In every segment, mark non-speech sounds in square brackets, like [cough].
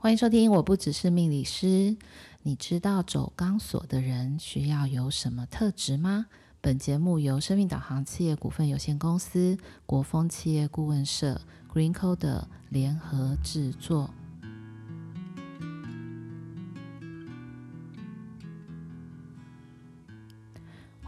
欢迎收听，我不只是命理师。你知道走钢索的人需要有什么特质吗？本节目由生命导航企业股份有限公司、国风企业顾问社、Green Code 联合制作。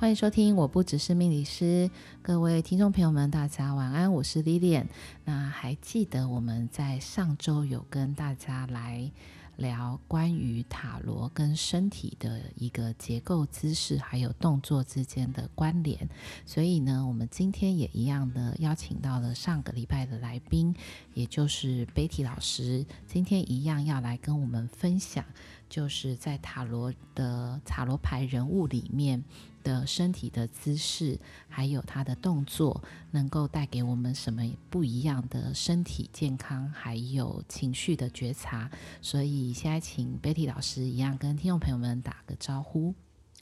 欢迎收听，我不只是命理师，各位听众朋友们，大家晚安，我是 Lilian。那还记得我们在上周有跟大家来聊关于塔罗跟身体的一个结构、姿势还有动作之间的关联，所以呢，我们今天也一样的邀请到了上个礼拜的来宾，也就是 Betty 老师，今天一样要来跟我们分享，就是在塔罗的塔罗牌人物里面。的身体的姿势，还有他的动作，能够带给我们什么不一样的身体健康，还有情绪的觉察。所以现在请 Betty 老师一样跟听众朋友们打个招呼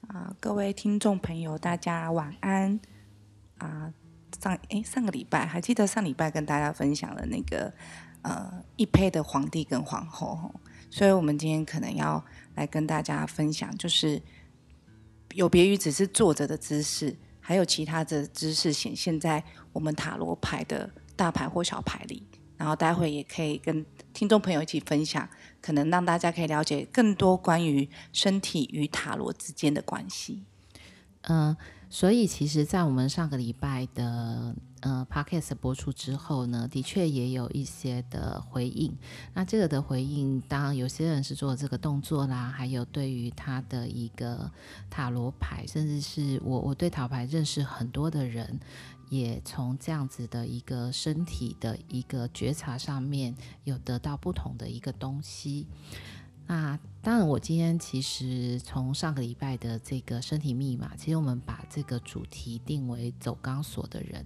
啊，各位听众朋友，大家晚安啊！上诶，上个礼拜还记得上礼拜跟大家分享了那个呃一胚的皇帝跟皇后，所以我们今天可能要来跟大家分享，就是。有别于只是坐着的姿势，还有其他的姿势显现在我们塔罗牌的大牌或小牌里。然后待会也可以跟听众朋友一起分享，可能让大家可以了解更多关于身体与塔罗之间的关系。嗯、所以其实，在我们上个礼拜的。呃，Podcast 播出之后呢，的确也有一些的回应。那这个的回应，当然有些人是做这个动作啦，还有对于他的一个塔罗牌，甚至是我我对塔罗牌认识很多的人，也从这样子的一个身体的一个觉察上面，有得到不同的一个东西。那当然，我今天其实从上个礼拜的这个身体密码，其实我们把这个主题定为走钢索的人。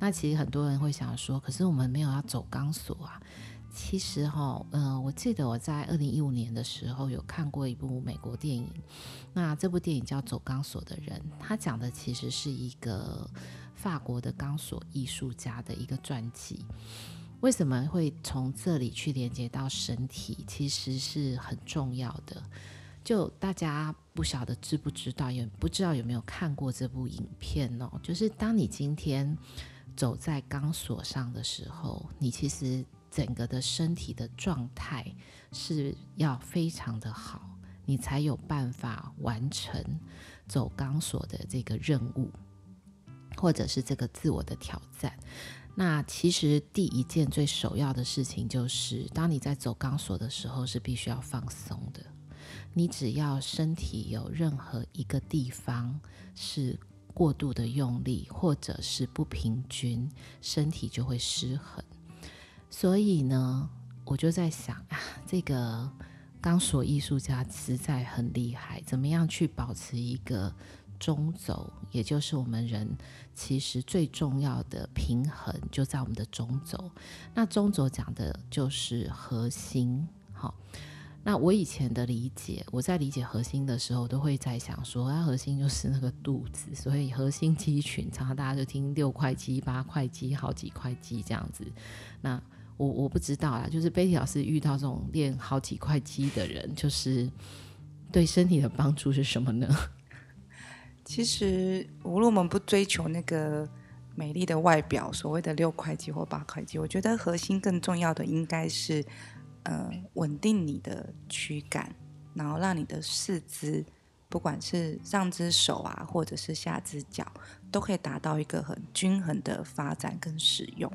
那其实很多人会想说，可是我们没有要走钢索啊。其实哈，嗯、我记得我在二零一五年的时候有看过一部美国电影，那这部电影叫《走钢索的人》，他讲的其实是一个法国的钢索艺术家的一个传记。为什么会从这里去连接到身体？其实是很重要的。就大家不晓得知不知道，也不知道有没有看过这部影片哦。就是当你今天走在钢索上的时候，你其实整个的身体的状态是要非常的好，你才有办法完成走钢索的这个任务，或者是这个自我的挑战。那其实第一件最首要的事情就是，当你在走钢索的时候，是必须要放松的。你只要身体有任何一个地方是过度的用力，或者是不平均，身体就会失衡。所以呢，我就在想啊，这个钢索艺术家实在很厉害，怎么样去保持一个中轴，也就是我们人其实最重要的平衡，就在我们的中轴。那中轴讲的就是核心。好，那我以前的理解，我在理解核心的时候，都会在想说，啊，核心就是那个肚子，所以核心肌群，常常大家就听六块肌、八块肌、好几块肌这样子。那我我不知道啊，就是 Betty 老师遇到这种练好几块肌的人，就是对身体的帮助是什么呢？其实，无论我们不追求那个美丽的外表，所谓的六块肌或八块肌，我觉得核心更重要的应该是，呃，稳定你的躯干，然后让你的四肢，不管是上肢手啊，或者是下肢脚，都可以达到一个很均衡的发展跟使用，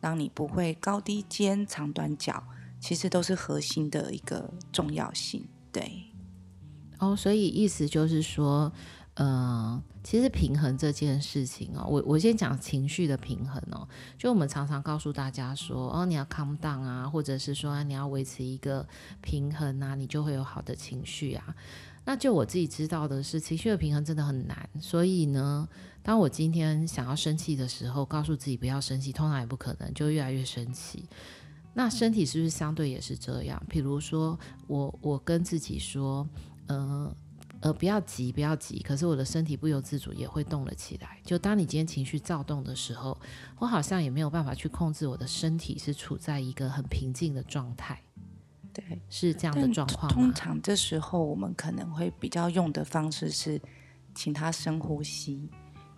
让你不会高低肩、长短脚，其实都是核心的一个重要性。对，哦，所以意思就是说。嗯、呃，其实平衡这件事情哦，我我先讲情绪的平衡哦。就我们常常告诉大家说，哦，你要 calm down 啊，或者是说你要维持一个平衡啊，你就会有好的情绪啊。那就我自己知道的是，情绪的平衡真的很难。所以呢，当我今天想要生气的时候，告诉自己不要生气，通常也不可能，就越来越生气。那身体是不是相对也是这样？比如说，我我跟自己说，呃。呃，不要急，不要急。可是我的身体不由自主也会动了起来。就当你今天情绪躁动的时候，我好像也没有办法去控制我的身体是处在一个很平静的状态。对，是这样的状况吗？通常这时候我们可能会比较用的方式是，请他深呼吸，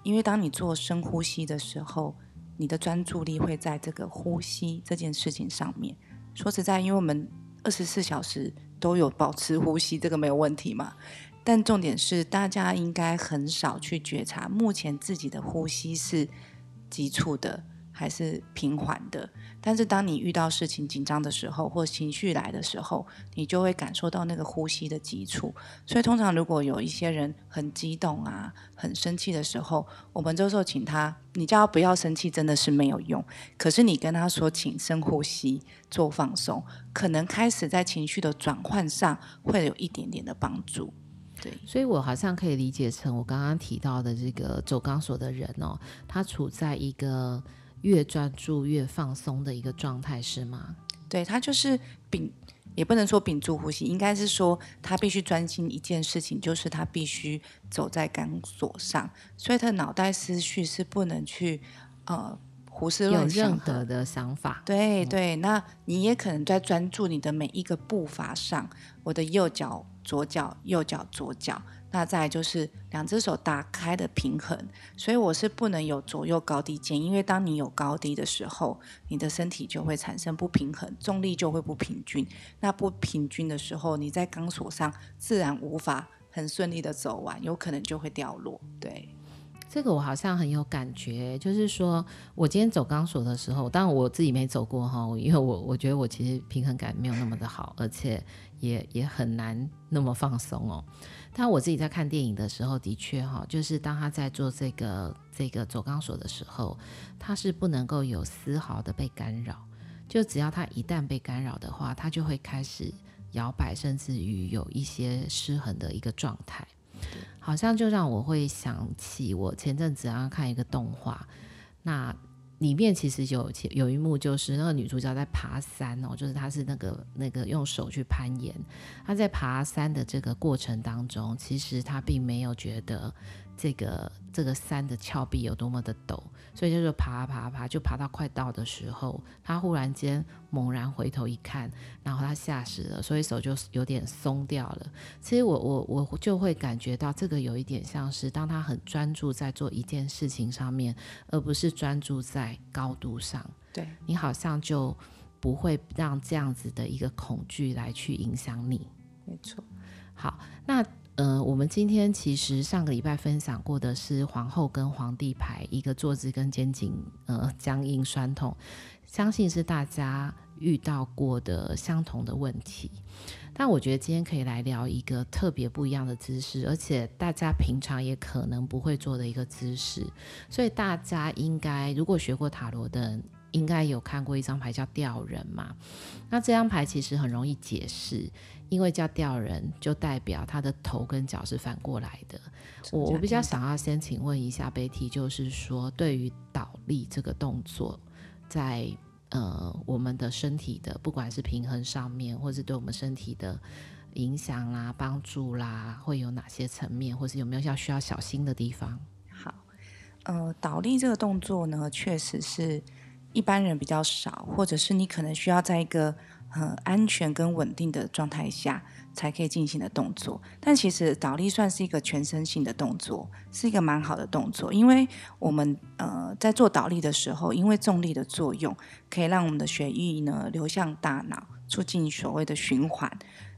因为当你做深呼吸的时候，你的专注力会在这个呼吸这件事情上面。说实在，因为我们二十四小时都有保持呼吸，这个没有问题嘛。但重点是，大家应该很少去觉察目前自己的呼吸是急促的。还是平缓的，但是当你遇到事情紧张的时候，或情绪来的时候，你就会感受到那个呼吸的急促。所以通常如果有一些人很激动啊、很生气的时候，我们这时候请他，你叫他不要生气，真的是没有用。可是你跟他说，请深呼吸，做放松，可能开始在情绪的转换上会有一点点的帮助。对，所以我好像可以理解成我刚刚提到的这个走钢索的人哦，他处在一个。越专注越放松的一个状态是吗？对，他就是屏，也不能说屏住呼吸，应该是说他必须专心一件事情，就是他必须走在钢索上，所以他脑袋思绪是不能去呃胡思乱想，有任何的想法。对对，那你也可能在专注你的每一个步伐上，我的右脚、左脚、右脚、左脚。那再就是两只手打开的平衡，所以我是不能有左右高低肩，因为当你有高低的时候，你的身体就会产生不平衡，重力就会不平均。那不平均的时候，你在钢索上自然无法很顺利的走完，有可能就会掉落。对，这个我好像很有感觉，就是说我今天走钢索的时候，当然我自己没走过哈，因为我我觉得我其实平衡感没有那么的好，而且也也很难那么放松哦。但我自己在看电影的时候，的确哈，就是当他在做这个这个走钢索的时候，他是不能够有丝毫的被干扰。就只要他一旦被干扰的话，他就会开始摇摆，甚至于有一些失衡的一个状态。好像就让我会想起我前阵子刚看一个动画，那。里面其实有有一幕，就是那个女主角在爬山哦，就是她是那个那个用手去攀岩，她在爬山的这个过程当中，其实她并没有觉得。这个这个山的峭壁有多么的陡，所以就是爬爬爬，就爬到快到的时候，他忽然间猛然回头一看，然后他吓死了，所以手就有点松掉了。其实我我我就会感觉到这个有一点像是，当他很专注在做一件事情上面，而不是专注在高度上，对，你好像就不会让这样子的一个恐惧来去影响你。没错。好，那。呃，我们今天其实上个礼拜分享过的是皇后跟皇帝牌，一个坐姿跟肩颈呃僵硬酸痛，相信是大家遇到过的相同的问题。但我觉得今天可以来聊一个特别不一样的姿势，而且大家平常也可能不会做的一个姿势。所以大家应该如果学过塔罗的，应该有看过一张牌叫吊人嘛？那这张牌其实很容易解释。因为叫吊人，就代表他的头跟脚是反过来的。我我比较想要先请问一下 Betty，就是说对于倒立这个动作，在呃我们的身体的不管是平衡上面，或是对我们身体的影响啦、帮助啦，会有哪些层面，或是有没有要需要小心的地方？好，呃，倒立这个动作呢，确实是一般人比较少，或者是你可能需要在一个。很安全跟稳定的状态下才可以进行的动作，但其实倒立算是一个全身性的动作，是一个蛮好的动作，因为我们呃在做倒立的时候，因为重力的作用，可以让我们的血液呢流向大脑，促进所谓的循环。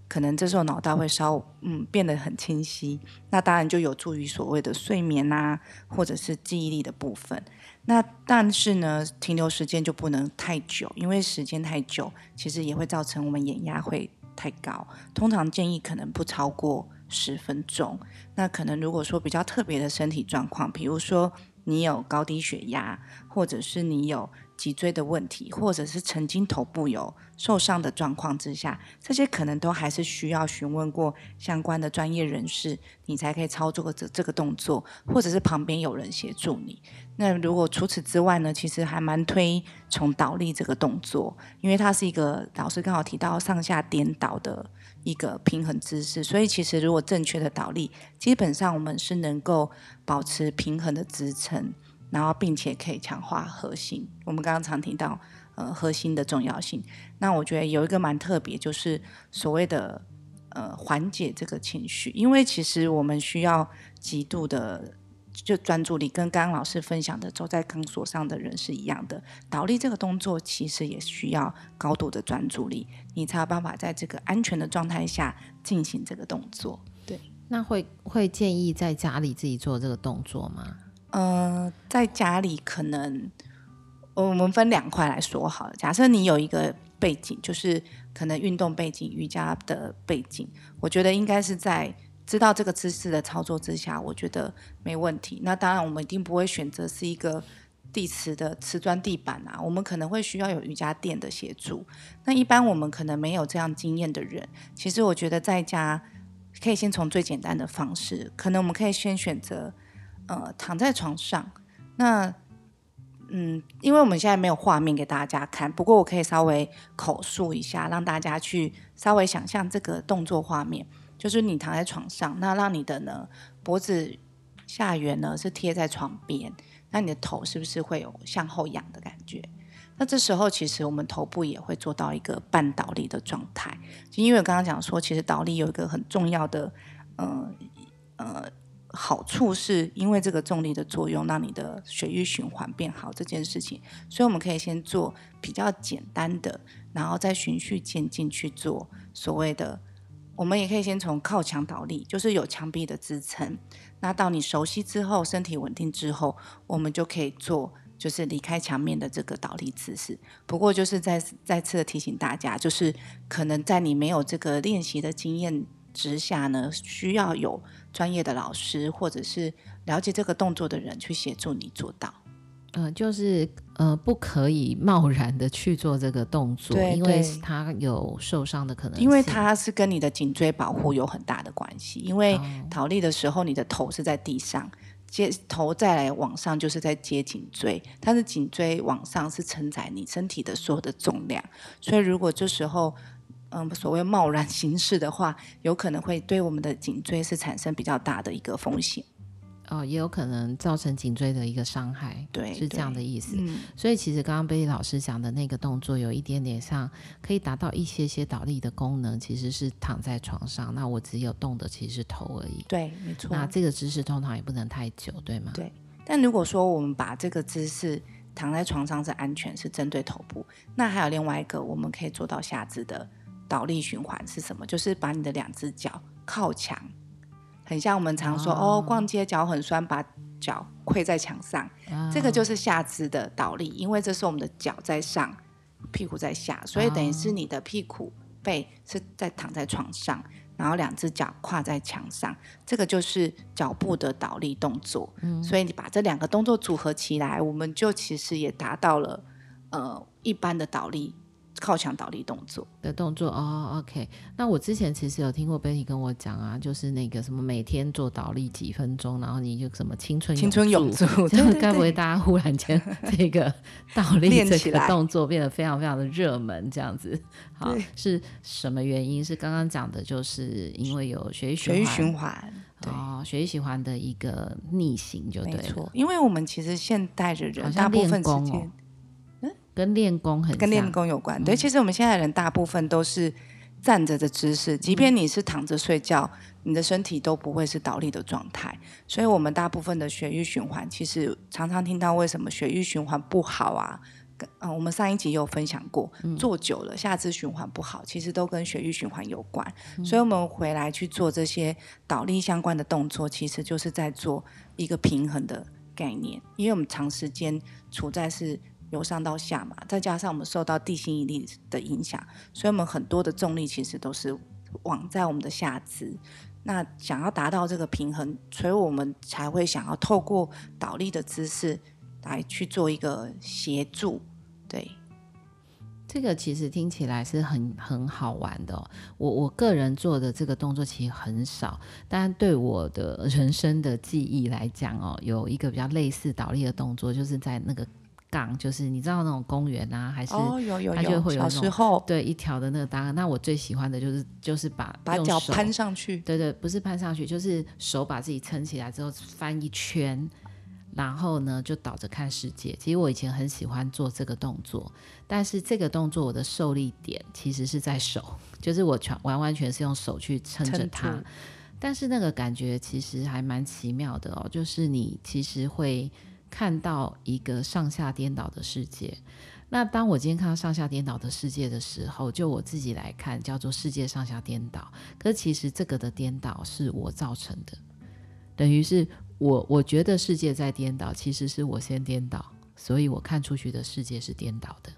可能这时候脑袋会稍嗯变得很清晰，那当然就有助于所谓的睡眠啊，或者是记忆力的部分。那但是呢，停留时间就不能太久，因为时间太久，其实也会造成我们眼压会太高。通常建议可能不超过十分钟。那可能如果说比较特别的身体状况，比如说你有高低血压，或者是你有。脊椎的问题，或者是曾经头部有受伤的状况之下，这些可能都还是需要询问过相关的专业人士，你才可以操作这这个动作，或者是旁边有人协助你。那如果除此之外呢，其实还蛮推崇倒立这个动作，因为它是一个老师刚好提到上下颠倒的一个平衡姿势，所以其实如果正确的倒立，基本上我们是能够保持平衡的支撑。然后，并且可以强化核心。我们刚刚常提到，呃核心的重要性。那我觉得有一个蛮特别，就是所谓的呃缓解这个情绪，因为其实我们需要极度的。就专注力跟刚刚老师分享的走在钢索上的人是一样的，倒立这个动作其实也需要高度的专注力，你才有办法在这个安全的状态下进行这个动作。对，那会会建议在家里自己做这个动作吗？呃，在家里可能我们分两块来说好了。假设你有一个背景，就是可能运动背景、瑜伽的背景，我觉得应该是在。知道这个姿势的操作之下，我觉得没问题。那当然，我们一定不会选择是一个地瓷的瓷砖地板啊，我们可能会需要有瑜伽垫的协助。那一般我们可能没有这样经验的人，其实我觉得在家可以先从最简单的方式，可能我们可以先选择呃躺在床上。那嗯，因为我们现在没有画面给大家看，不过我可以稍微口述一下，让大家去稍微想象这个动作画面。就是你躺在床上，那让你的呢脖子下缘呢是贴在床边，那你的头是不是会有向后仰的感觉？那这时候其实我们头部也会做到一个半倒立的状态。就因为我刚刚讲说，其实倒立有一个很重要的呃呃好处，是因为这个重力的作用，让你的血液循环变好这件事情。所以我们可以先做比较简单的，然后再循序渐进去做所谓的。我们也可以先从靠墙倒立，就是有墙壁的支撑。那到你熟悉之后，身体稳定之后，我们就可以做就是离开墙面的这个倒立姿势。不过就是再再次的提醒大家，就是可能在你没有这个练习的经验之下呢，需要有专业的老师或者是了解这个动作的人去协助你做到。呃，就是呃，不可以贸然的去做这个动作，因为它有受伤的可能性。因为它是跟你的颈椎保护有很大的关系。因为倒立的时候，你的头是在地上，接头再来往上就是在接颈椎，但是颈椎往上是承载你身体的所有的重量。所以如果这时候嗯所谓贸然行事的话，有可能会对我们的颈椎是产生比较大的一个风险。哦，也有可能造成颈椎的一个伤害，对，是这样的意思。嗯，所以其实刚刚贝利老师讲的那个动作，有一点点像可以达到一些些倒立的功能，其实是躺在床上，那我只有动的其实是头而已。对，没错。那这个姿势通常也不能太久，对吗？对。但如果说我们把这个姿势躺在床上是安全，是针对头部，那还有另外一个我们可以做到下肢的倒立循环是什么？就是把你的两只脚靠墙。很像我们常说哦，哦，逛街脚很酸，把脚跪在墙上，哦，这个就是下肢的倒立，因为这是我们的脚在上，屁股在下，所以等于是你的屁股背是在躺在床上，然后两只脚跨在墙上，这个就是脚步的倒立动作。嗯，所以你把这两个动作组合起来，我们就其实也达到了呃一般的倒立。靠墙倒立动作的动作哦，OK。那我之前其实有听过 Betty 跟我讲啊，就是那个什么每天做倒立几分钟，然后你就什么青春青春永驻，[laughs] 该不会大家忽然间这个倒立这个动作变得非常非常的热门这样子？好，是什么原因？是刚刚讲的，就是因为有血液循环，血液循环哦，血液循环的一个逆行就对了。没错，因为我们其实现代的人大部分时间。跟练功很跟练功有关，对，其实我们现在的人大部分都是站着的姿势，即便你是躺着睡觉，你的身体都不会是倒立的状态。所以，我们大部分的血液循环，其实常常听到为什么血液循环不好啊？跟啊，我们上一集有分享过，坐久了下肢循环不好，其实都跟血液循环有关。所以，我们回来去做这些倒立相关的动作，其实就是在做一个平衡的概念，因为我们长时间处在是。由上到下嘛，再加上我们受到地心引力的影响，所以我们很多的重力其实都是往在我们的下肢。那想要达到这个平衡，所以我们才会想要透过倒立的姿势来去做一个协助。对，这个其实听起来是很很好玩的。我我个人做的这个动作其实很少，但对我的人生的记忆来讲哦，有一个比较类似倒立的动作，就是在那个。就是你知道那种公园啊，还是哦有有有，它就会有那种小时候对一条的那个档。那我最喜欢的就是就是把把脚攀上去，对对，不是攀上去，就是手把自己撑起来之后翻一圈，然后呢就倒着看世界。其实我以前很喜欢做这个动作，但是这个动作我的受力点其实是在手，就是我全完完全是用手去撑着它。但是那个感觉其实还蛮奇妙的哦，就是你其实会看到一个上下颠倒的世界。那当我今天看到上下颠倒的世界的时候，就我自己来看，叫做世界上下颠倒。可其实这个的颠倒是我造成的，等于是我我觉得世界在颠倒，其实是我先颠倒，所以我看出去的世界是颠倒的。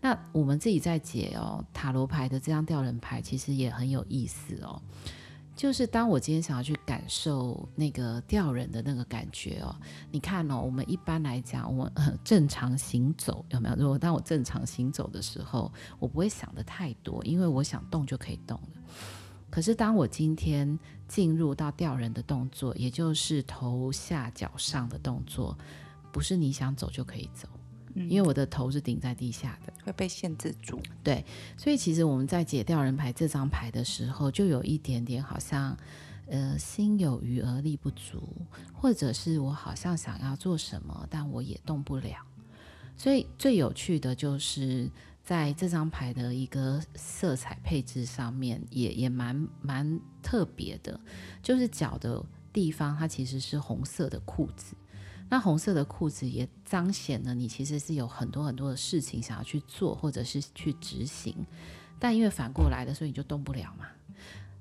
那我们自己在解哦塔罗牌的这张吊人牌，其实也很有意思哦。就是当我今天想要去感受那个吊人的那个感觉哦，你看哦，我们一般来讲，我们正常行走有没有？如果当我正常行走的时候，我不会想的太多，因为我想动就可以动了。可是当我今天进入到吊人的动作，也就是头下脚上的动作，不是你想走就可以走。因为我的头是顶在地下的，会被限制住。对，所以其实我们在解掉人牌这张牌的时候，就有一点点好像，呃，心有余而力不足，或者是我好像想要做什么，但我也动不了。所以最有趣的就是在这张牌的一个色彩配置上面也，也也蛮蛮特别的，就是脚的地方，它其实是红色的裤子。那红色的裤子也彰显了你其实是有很多很多的事情想要去做，或者是去执行，但因为反过来的，所以你就动不了嘛。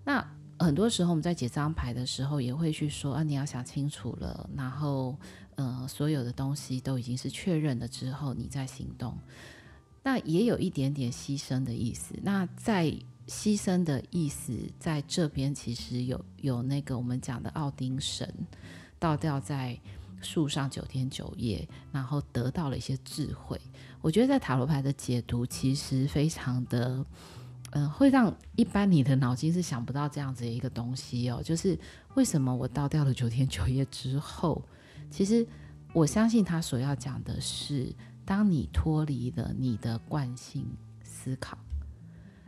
那很多时候我们在解张牌的时候，也会去说啊，你要想清楚了，然后呃，所有的东西都已经是确认了之后，你再行动。那也有一点点牺牲的意思。那在牺牲的意思在这边，其实有有那个我们讲的奥丁神倒吊在。树上九天九夜，然后得到了一些智慧。我觉得在塔罗牌的解读，其实非常的，嗯、会让一般你的脑筋是想不到这样子的一个东西哦。就是为什么我倒掉了九天九夜之后，其实我相信他所要讲的是，当你脱离了你的惯性思考，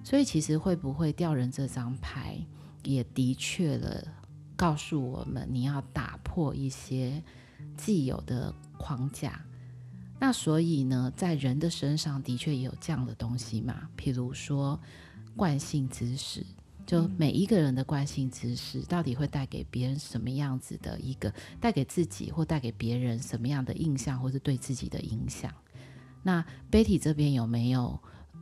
所以其实会不会掉人这张牌，也的确了告诉我们，你要打破一些。既有的框架，那所以呢，在人的身上的确也有这样的东西嘛。譬如说，惯性知识，就每一个人的惯性知识，到底会带给别人什么样子的一个，带给自己或带给别人什么样的印象，或是对自己的影响？那 Betty 这边有没有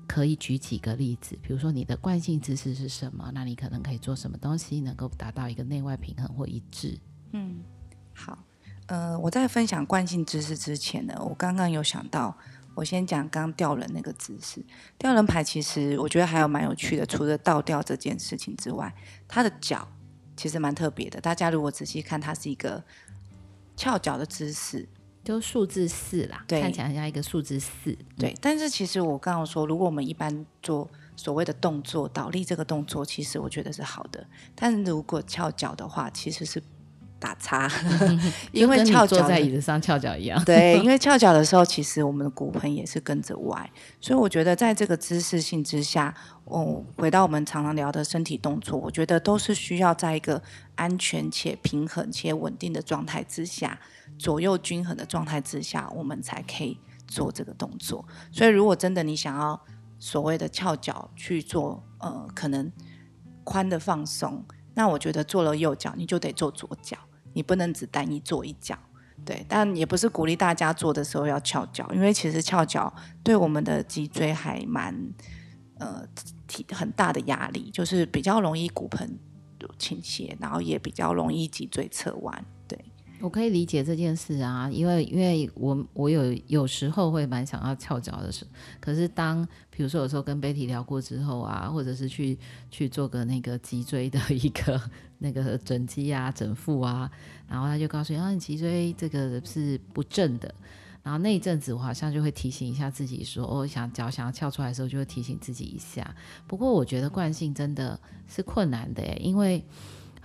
可以举几个例子？比如说，你的惯性知识是什么？那你可能可以做什么东西，能够达到一个内外平衡或一致？嗯，好。呃，我在分享惯性知识之前呢，我刚刚有想到，我先讲刚吊人那个姿势。吊人牌其实我觉得还有蛮有趣的，除了倒吊这件事情之外，它的脚其实蛮特别的。大家如果仔细看，它是一个翘脚的姿势，就数字四啦，对，看起来像一个数字四。对，但是其实我刚刚说，如果我们一般做所谓的动作倒立这个动作，其实我觉得是好的。但是如果翘脚的话，其实是。打叉，因为翘脚坐在椅子上翘脚一样。对，因为翘脚的时候，其实我们的骨盆也是跟着歪，所以我觉得在这个姿势性之下，哦，回到我们常常聊的身体动作，我觉得都是需要在一个安全且平衡且稳定的状态之下，左右均衡的状态之下，我们才可以做这个动作。所以，如果真的你想要所谓的翘脚去做，呃，可能宽的放松，那我觉得做了右脚，你就得做左脚。你不能只单一做一脚，对，但也不是鼓励大家做的时候要翘脚，因为其实翘脚对我们的脊椎还蛮呃体很大的压力，就是比较容易骨盆倾斜，然后也比较容易脊椎侧弯，我可以理解这件事啊，因为因为我我有有时候会蛮想要翘脚的时，可是当比如说有时候跟 Betty 聊过之后啊，或者是去去做个那个脊椎的一个那个整肌啊、整复啊，然后他就告诉你啊，你脊椎这个是不正的，然后那一阵子我好像就会提醒一下自己说，哦，想脚想要翘出来的时候就会提醒自己一下。不过我觉得惯性真的是困难的耶，因为。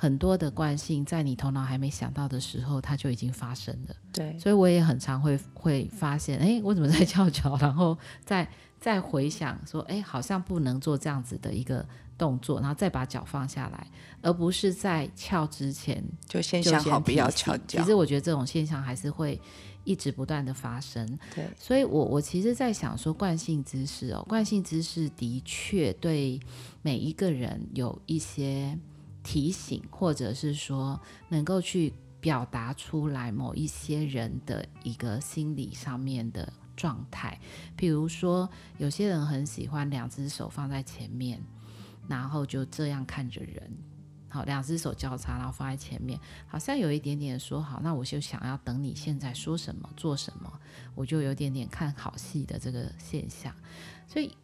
很多的惯性在你头脑还没想到的时候，它就已经发生了。对，所以我也很常会会发现，哎，我怎么在翘脚？然后再再回想说，哎，好像不能做这样子的一个动作，然后再把脚放下来，而不是在翘之前就先想好不要翘脚。其实我觉得这种现象还是会一直不断的发生。对，所以我我其实在想说，惯性姿势哦，惯性姿势的确对每一个人有一些。提醒，或者是说能够去表达出来某一些人的一个心理上面的状态，比如说有些人很喜欢两只手放在前面，然后就这样看着人，好，两只手交叉，然后放在前面，好像有一点点说好，那我就想要等你现在说什么做什么，我就有点点看好戏的这个现象，所以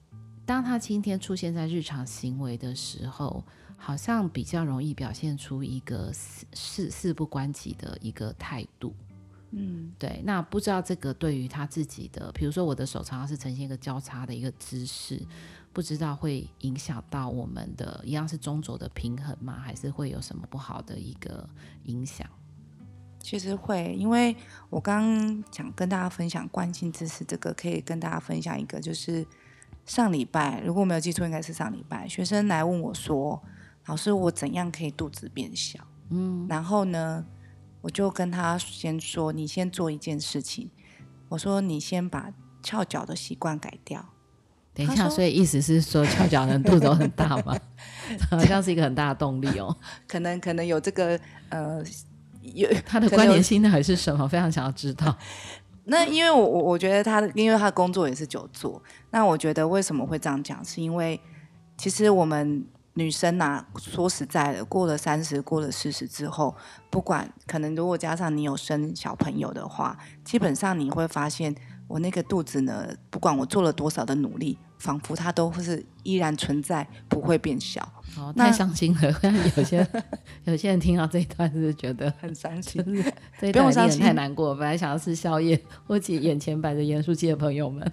当他今天出现在日常行为的时候。好像比较容易表现出一个事事事不关己的一个态度，嗯，对。那不知道这个对于他自己的，比如说我的手常常是呈现一个交叉的一个姿势，不知道会影响到我们的一样是中轴的平衡吗？还是会有什么不好的一个影响？其实会，因为我刚刚讲跟大家分享惯性姿势，这个可以跟大家分享一个，就是上礼拜如果我没有记错，应该是上礼拜学生来问我说。老师，我怎样可以肚子变小？嗯，然后呢，我就跟他先说，你先做一件事情。我说，你先把翘脚的习惯改掉。等一下，所以意思是说，翘脚人肚子都很大吗？[laughs] 好像是一个很大的动力哦。可能可能有这个呃，有他的关联性到底是什么？非常想要知道。[laughs] 那因为我我我觉得他的，因为他的工作也是久坐。那我觉得为什么会这样讲？是因为其实我们。女生呐、啊，说实在的，过了三十，过了四十之后，不管可能，如果加上你有生小朋友的话，基本上你会发现，我那个肚子呢，不管我做了多少的努力，仿佛它都是依然存在，不会变小。哦，太伤心了。有些 [laughs] 有些人听到这一段，是觉得很伤心？这一段令人太难过。本来想要吃宵夜，或者眼前摆着盐酥鸡的朋友们，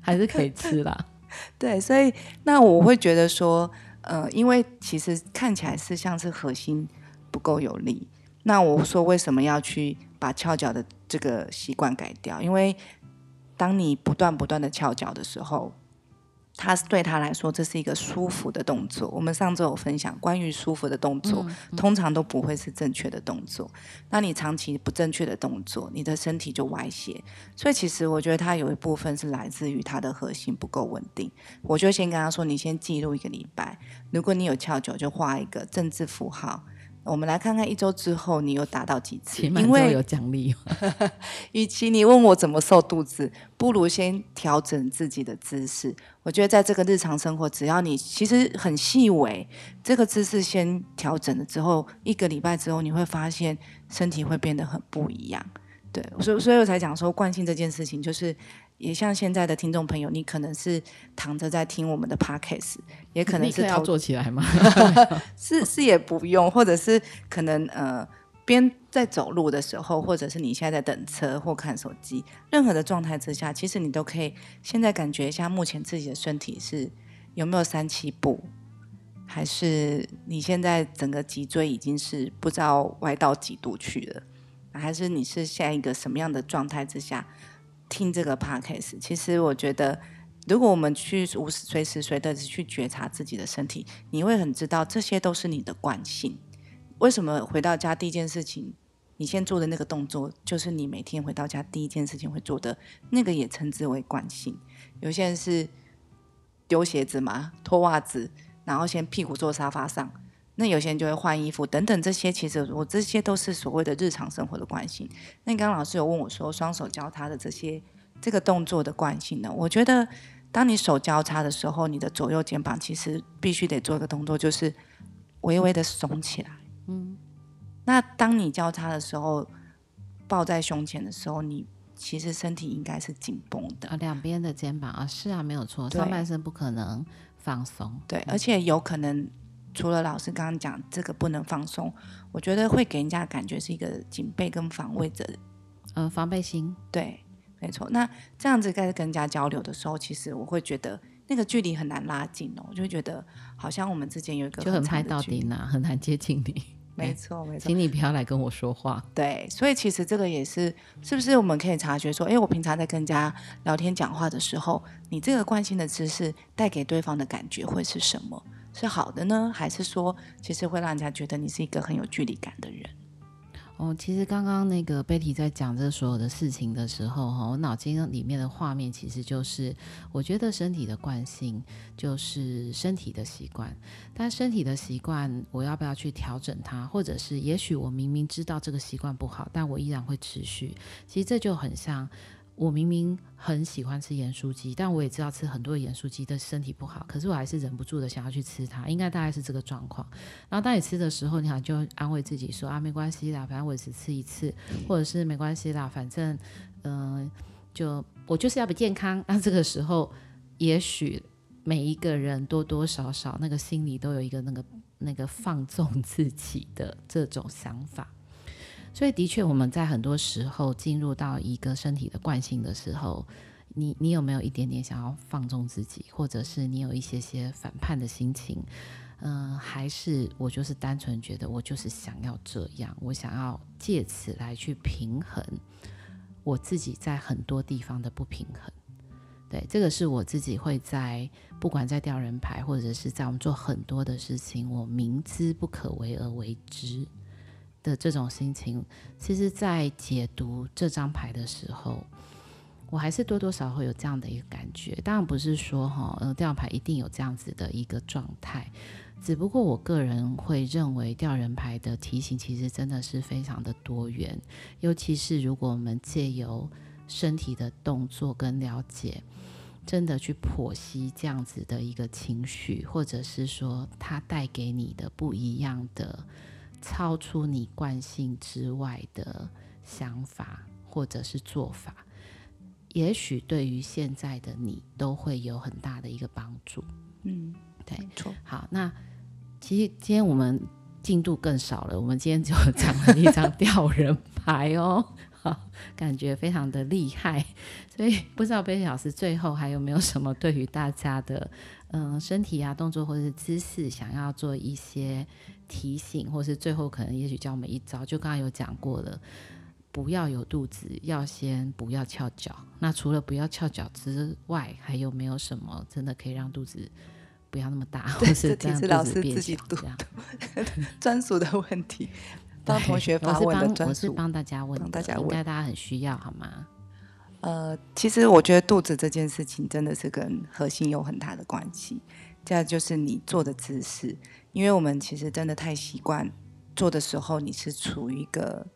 还是可以吃啦。[laughs] 对，所以那我会觉得说。呃，因为其实看起来是像是核心不够有力。那我说为什么要去把翘脚的这个习惯改掉？因为当你不断不断的翘脚的时候，他对他来说，这是一个舒服的动作。我们上周有分享关于舒服的动作，通常都不会是正确的动作。那你长期不正确的动作，你的身体就歪斜。所以其实我觉得他有一部分是来自于他的核心不够稳定。我就先跟他说，你先记录一个礼拜，如果你有翘脚，就画一个政治符号。我们来看看一周之后你有达到几次？因为有奖励。[laughs] 与其你问我怎么瘦肚子，不如先调整自己的姿势。我觉得在这个日常生活，只要你其实很细微，这个姿势先调整了之后，一个礼拜之后，你会发现身体会变得很不一样。对，所以所以我才讲说惯性这件事情，就是。也像现在的听众朋友，你可能是躺着在听我们的 podcast，也可能是要坐起来吗？[laughs] 是是也不用，或者是可能呃边在走路的时候，或者是你现在在等车或看手机，任何的状态之下，其实你都可以现在感觉一下目前自己的身体是有没有三七步，还是你现在整个脊椎已经是不知道歪到几度去了，还是你是现在一个什么样的状态之下？听这个 podcast，其实我觉得，如果我们去无随时随地去觉察自己的身体，你会很知道这些都是你的惯性。为什么回到家第一件事情，你先做的那个动作，就是你每天回到家第一件事情会做的那个，也称之为惯性。有些人是丢鞋子嘛，脱袜子，然后先屁股坐沙发上。那有些人就会换衣服等等，这些其实我这些都是所谓的日常生活的惯性。那刚刚老师有问我说，双手交叉的这些这个动作的惯性呢？我觉得，当你手交叉的时候，你的左右肩膀其实必须得做一个动作，就是微微的耸起来。嗯。那当你交叉的时候，抱在胸前的时候，你其实身体应该是紧绷的。啊，两边的肩膀啊，是啊，没有错，上半身不可能放松。对，而且有可能。除了老师刚刚讲这个不能放松，我觉得会给人家感觉是一个警备跟防卫者，嗯、呃，防备心。对，没错。那这样子在跟人家交流的时候，其实我会觉得那个距离很难拉近哦，我就会觉得好像我们之间有一个就很猜到底呢，很难接近你。[laughs] 没错没错，请你不要来跟我说话。对，所以其实这个也是，是不是我们可以察觉说，哎，我平常在跟人家聊天讲话的时候，你这个关心的姿势带给对方的感觉会是什么？是好的呢，还是说其实会让人家觉得你是一个很有距离感的人？哦，其实刚刚那个贝蒂在讲这所有的事情的时候，哈，我脑筋里面的画面其实就是，我觉得身体的惯性就是身体的习惯，但身体的习惯，我要不要去调整它？或者是，也许我明明知道这个习惯不好，但我依然会持续。其实这就很像。我明明很喜欢吃盐酥鸡，但我也知道吃很多盐酥鸡对身体不好，可是我还是忍不住的想要去吃它，应该大概是这个状况。然后当你吃的时候，你好就安慰自己说啊，没关系啦，反正我只吃一次，或者是没关系啦，反正嗯、就我就是要不健康。那这个时候，也许每一个人多多少少那个心里都有一个那个那个放纵自己的这种想法。所以，的确，我们在很多时候进入到一个身体的惯性的时候，你你有没有一点点想要放纵自己，或者是你有一些些反叛的心情？嗯、还是我就是单纯觉得我就是想要这样，我想要借此来去平衡我自己在很多地方的不平衡。对，这个是我自己会在不管在吊人牌，或者是在我们做很多的事情，我明知不可为而为之。的这种心情，其实，在解读这张牌的时候，我还是多多少少会有这样的一个感觉。当然不是说哈，呃，吊牌一定有这样子的一个状态，只不过我个人会认为，吊人牌的提醒其实真的是非常的多元。尤其是如果我们借由身体的动作跟了解，真的去剖析这样子的一个情绪，或者是说它带给你的不一样的。超出你惯性之外的想法或者是做法，也许对于现在的你都会有很大的一个帮助。嗯，对，没错。好，那其实今天我们进度更少了，我们今天就 [laughs] 讲了一张吊人牌哦。好，[laughs] 感觉非常的厉害，所以不知道 Betty 老师最后还有没有什么对于大家的嗯、呃、身体啊动作或者是姿势想要做一些提醒，或是最后可能也许教我们一招，就刚刚有讲过了，不要有肚子，要先不要翘脚。那除了不要翘脚之外，还有没有什么真的可以让肚子不要那么大，或是让肚子变小这样 [laughs] 专属的问题？当同学发问的专属，我是帮大家问，大家问，应该大家很需要，好吗？呃，其实我觉得肚子这件事情真的是跟核心有很大的关系。这就是你坐的姿势，因为我们其实真的太习惯坐的时候，你是处于一个，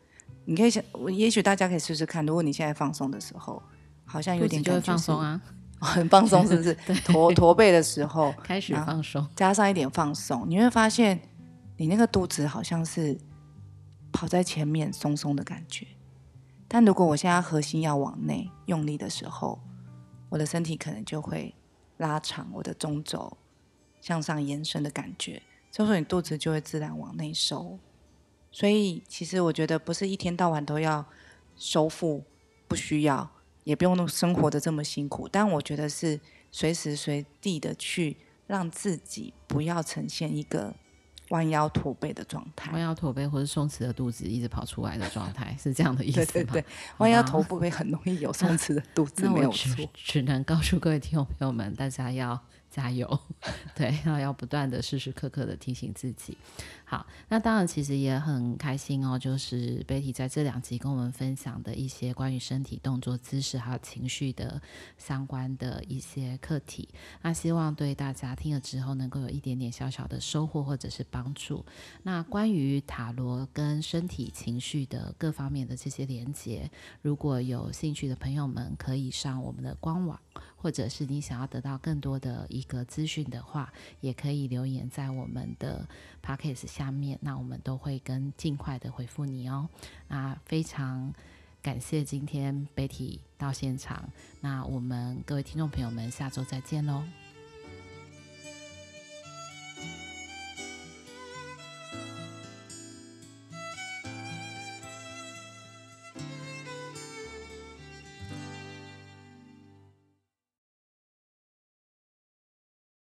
你可以想，也许大家可以试试看，如果你现在放松的时候，好像有点感觉放松啊，[laughs] 很放松，是不是？[laughs] 驼驼背的时候 [laughs] 开始放松，加上一点放松，你会发现你那个肚子好像是。跑在前面，松松的感觉。但如果我现在核心要往内用力的时候，我的身体可能就会拉长，我的中轴向上延伸的感觉。这时候你肚子就会自然往内收。所以其实我觉得不是一天到晚都要收腹，不需要，也不用生活的这么辛苦。但我觉得是随时随地的去让自己不要呈现一个。弯腰驼背的状态，弯腰驼背或者松弛的肚子一直跑出来的状态，[laughs] 是这样的意思吗？对对对，弯腰驼背很容易有松弛的肚子，没有错。只能告诉各位听众朋友们，大家要。加油，[laughs] 对，要要不断的时时刻刻的提醒自己。好，那当然其实也很开心哦，就是 Betty 在这两集跟我们分享的一些关于身体动作、姿势还有情绪的相关的一些课题。那希望对大家听了之后能够有一点点小小的收获或者是帮助。那关于塔罗跟身体情绪的各方面的这些连接，如果有兴趣的朋友们，可以上我们的官网。或者是你想要得到更多的一个资讯的话，也可以留言在我们的 podcast 下面，那我们都会跟尽快的回复你哦。那非常感谢今天 Betty 到现场，那我们各位听众朋友们，下周再见喽。